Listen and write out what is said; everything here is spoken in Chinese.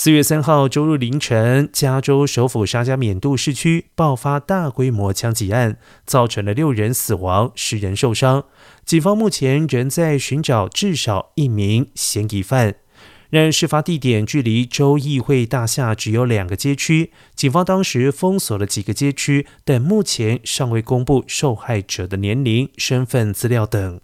四月三号周日凌晨加州首府沙加缅度市区爆发大规模枪击案造成了六人死亡十人受伤。警方目前仍在寻找至少一名嫌疑犯。然而事发地点距离州议会大厦只有两个街区警方当时封锁了几个街区但目前尚未公布受害者的年龄身份资料等。